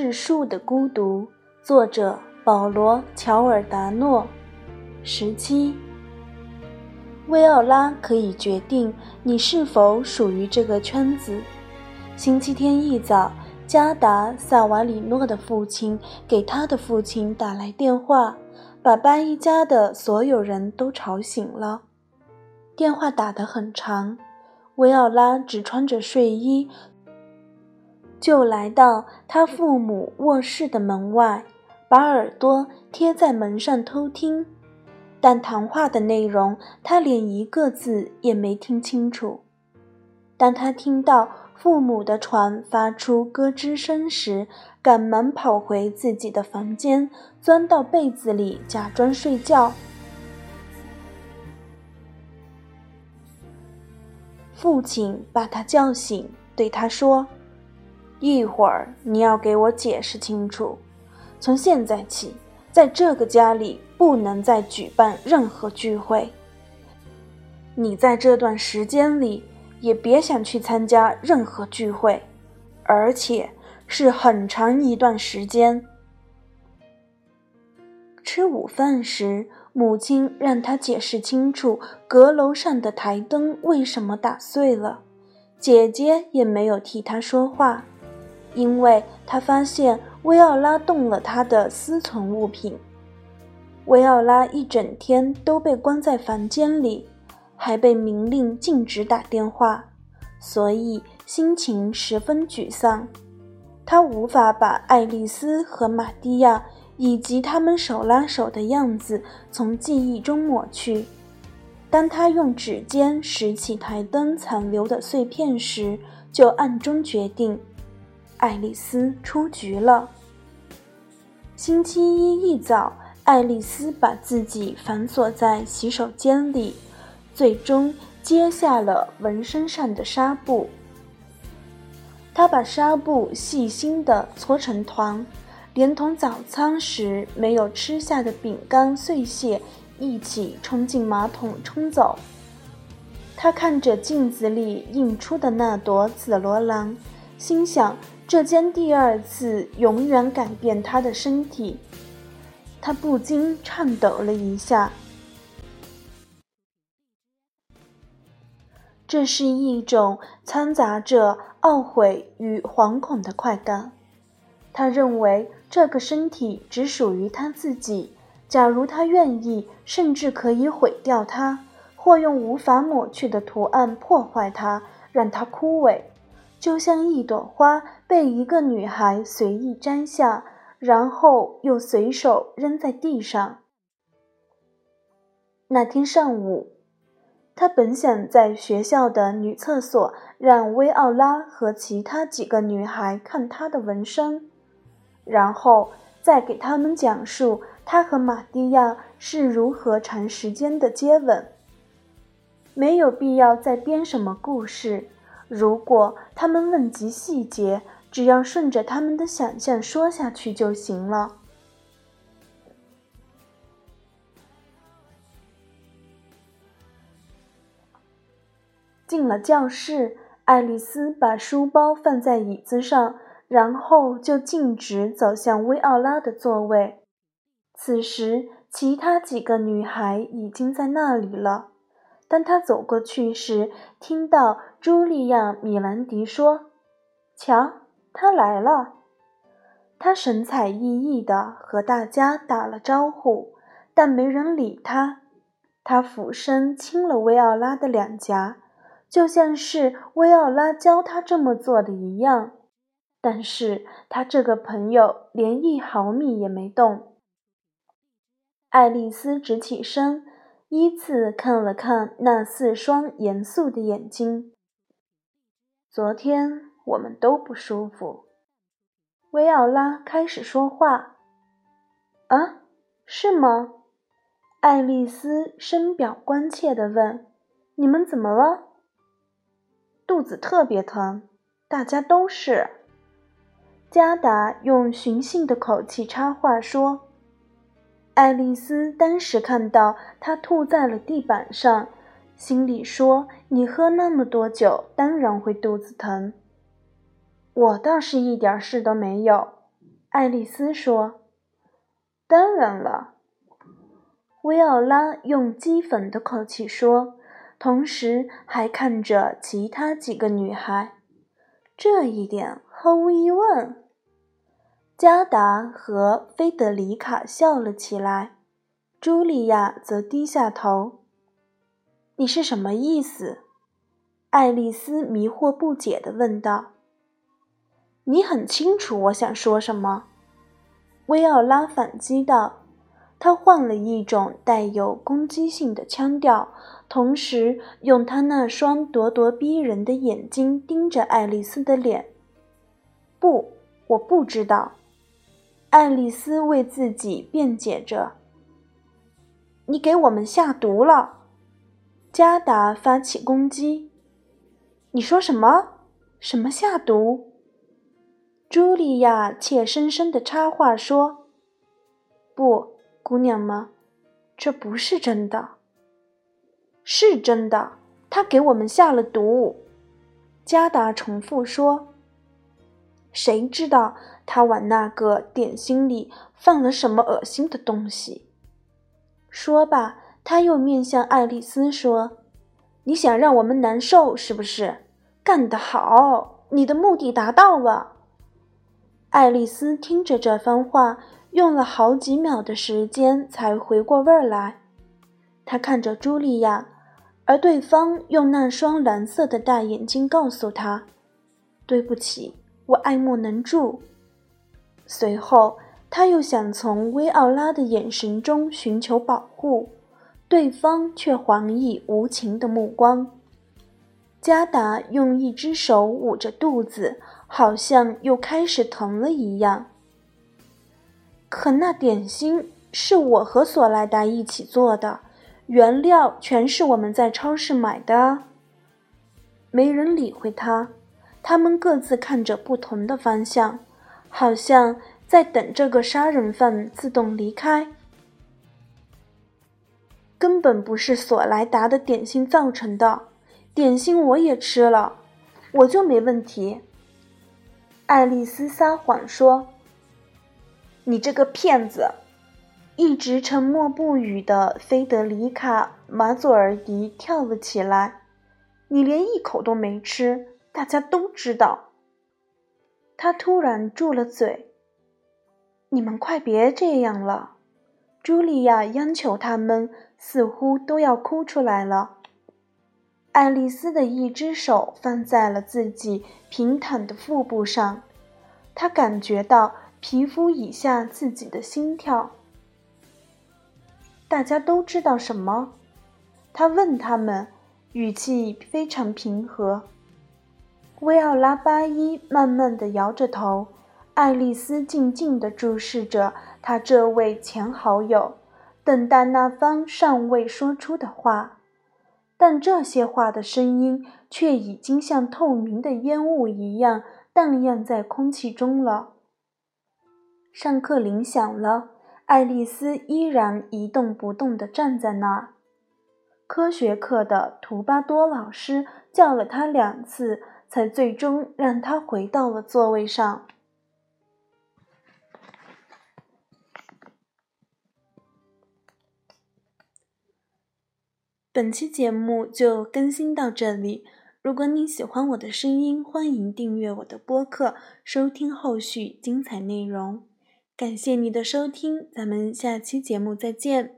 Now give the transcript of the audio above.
致树的孤独，作者保罗·乔尔达诺。十七，维奥拉可以决定你是否属于这个圈子。星期天一早，加达·萨瓦里诺的父亲给他的父亲打来电话，把巴一家的所有人都吵醒了。电话打得很长，维奥拉只穿着睡衣。就来到他父母卧室的门外，把耳朵贴在门上偷听，但谈话的内容他连一个字也没听清楚。当他听到父母的床发出咯吱声时，赶忙跑回自己的房间，钻到被子里假装睡觉。父亲把他叫醒，对他说。一会儿你要给我解释清楚。从现在起，在这个家里不能再举办任何聚会。你在这段时间里也别想去参加任何聚会，而且是很长一段时间。吃午饭时，母亲让他解释清楚阁楼上的台灯为什么打碎了，姐姐也没有替他说话。因为他发现薇奥拉动了他的私存物品。薇奥拉一整天都被关在房间里，还被明令禁止打电话，所以心情十分沮丧。他无法把爱丽丝和玛蒂亚以及他们手拉手的样子从记忆中抹去。当他用指尖拾起台灯残留的碎片时，就暗中决定。爱丽丝出局了。星期一一早，爱丽丝把自己反锁在洗手间里，最终揭下了纹身上的纱布。她把纱布细心地搓成团，连同早餐时没有吃下的饼干碎屑一起冲进马桶冲走。她看着镜子里映出的那朵紫罗兰，心想。这将第二次永远改变他的身体，他不禁颤抖了一下。这是一种掺杂着懊悔与惶恐的快感。他认为这个身体只属于他自己，假如他愿意，甚至可以毁掉它，或用无法抹去的图案破坏它，让它枯萎。就像一朵花被一个女孩随意摘下，然后又随手扔在地上。那天上午，他本想在学校的女厕所让薇奥拉和其他几个女孩看他的纹身，然后再给他们讲述他和玛蒂亚是如何长时间的接吻。没有必要再编什么故事。如果他们问及细节，只要顺着他们的想象说下去就行了。进了教室，爱丽丝把书包放在椅子上，然后就径直走向薇奥拉的座位。此时，其他几个女孩已经在那里了。当他走过去时，听到茱莉亚·米兰迪说：“瞧，他来了。”他神采奕奕地和大家打了招呼，但没人理他。他俯身亲了薇奥拉的两颊，就像是薇奥拉教他这么做的一样。但是他这个朋友连一毫米也没动。爱丽丝直起身。依次看了看那四双严肃的眼睛。昨天我们都不舒服。维奥拉开始说话。啊，是吗？爱丽丝深表关切地问：“你们怎么了？”肚子特别疼，大家都是。加达用寻衅的口气插话说。爱丽丝当时看到他吐在了地板上，心里说：“你喝那么多酒，当然会肚子疼。”我倒是一点事都没有。爱丽丝说：“当然了。”薇奥拉用讥讽的口气说，同时还看着其他几个女孩。这一点毫无疑问。加达和菲德里卡笑了起来，茱莉亚则低下头。“你是什么意思？”爱丽丝迷惑不解地问道。“你很清楚我想说什么。”薇奥拉反击道。他换了一种带有攻击性的腔调，同时用他那双咄咄逼人的眼睛盯着爱丽丝的脸。不，我不知道。爱丽丝为自己辩解着。你给我们下毒了！加达发起攻击。你说什么？什么下毒？茱莉亚怯生生的插话说：“不。”姑娘们，这不是真的。是真的，他给我们下了毒。加达重复说：“谁知道他往那个点心里放了什么恶心的东西？”说罢，他又面向爱丽丝说：“你想让我们难受是不是？干得好，你的目的达到了。”爱丽丝听着这番话。用了好几秒的时间才回过味儿来，他看着茱莉亚，而对方用那双蓝色的大眼睛告诉他：“对不起，我爱莫能助。”随后，他又想从薇奥拉的眼神中寻求保护，对方却还以无情的目光。加达用一只手捂着肚子，好像又开始疼了一样。可那点心是我和索莱达一起做的，原料全是我们在超市买的。没人理会他，他们各自看着不同的方向，好像在等这个杀人犯自动离开。根本不是索莱达的点心造成的，点心我也吃了，我就没问题。爱丽丝撒谎说。你这个骗子！一直沉默不语的菲德里卡·马佐尔迪跳了起来。你连一口都没吃，大家都知道。他突然住了嘴。你们快别这样了！茱莉亚央求他们，似乎都要哭出来了。爱丽丝的一只手放在了自己平坦的腹部上，她感觉到。皮肤以下自己的心跳。大家都知道什么？他问他们，语气非常平和。薇奥拉巴伊慢慢地摇着头，爱丽丝静静地注视着她这位前好友，等待那方尚未说出的话。但这些话的声音却已经像透明的烟雾一样荡漾在空气中了。上课铃响了，爱丽丝依然一动不动地站在那儿。科学课的图巴多老师叫了她两次，才最终让他回到了座位上。本期节目就更新到这里。如果你喜欢我的声音，欢迎订阅我的播客，收听后续精彩内容。感谢你的收听，咱们下期节目再见。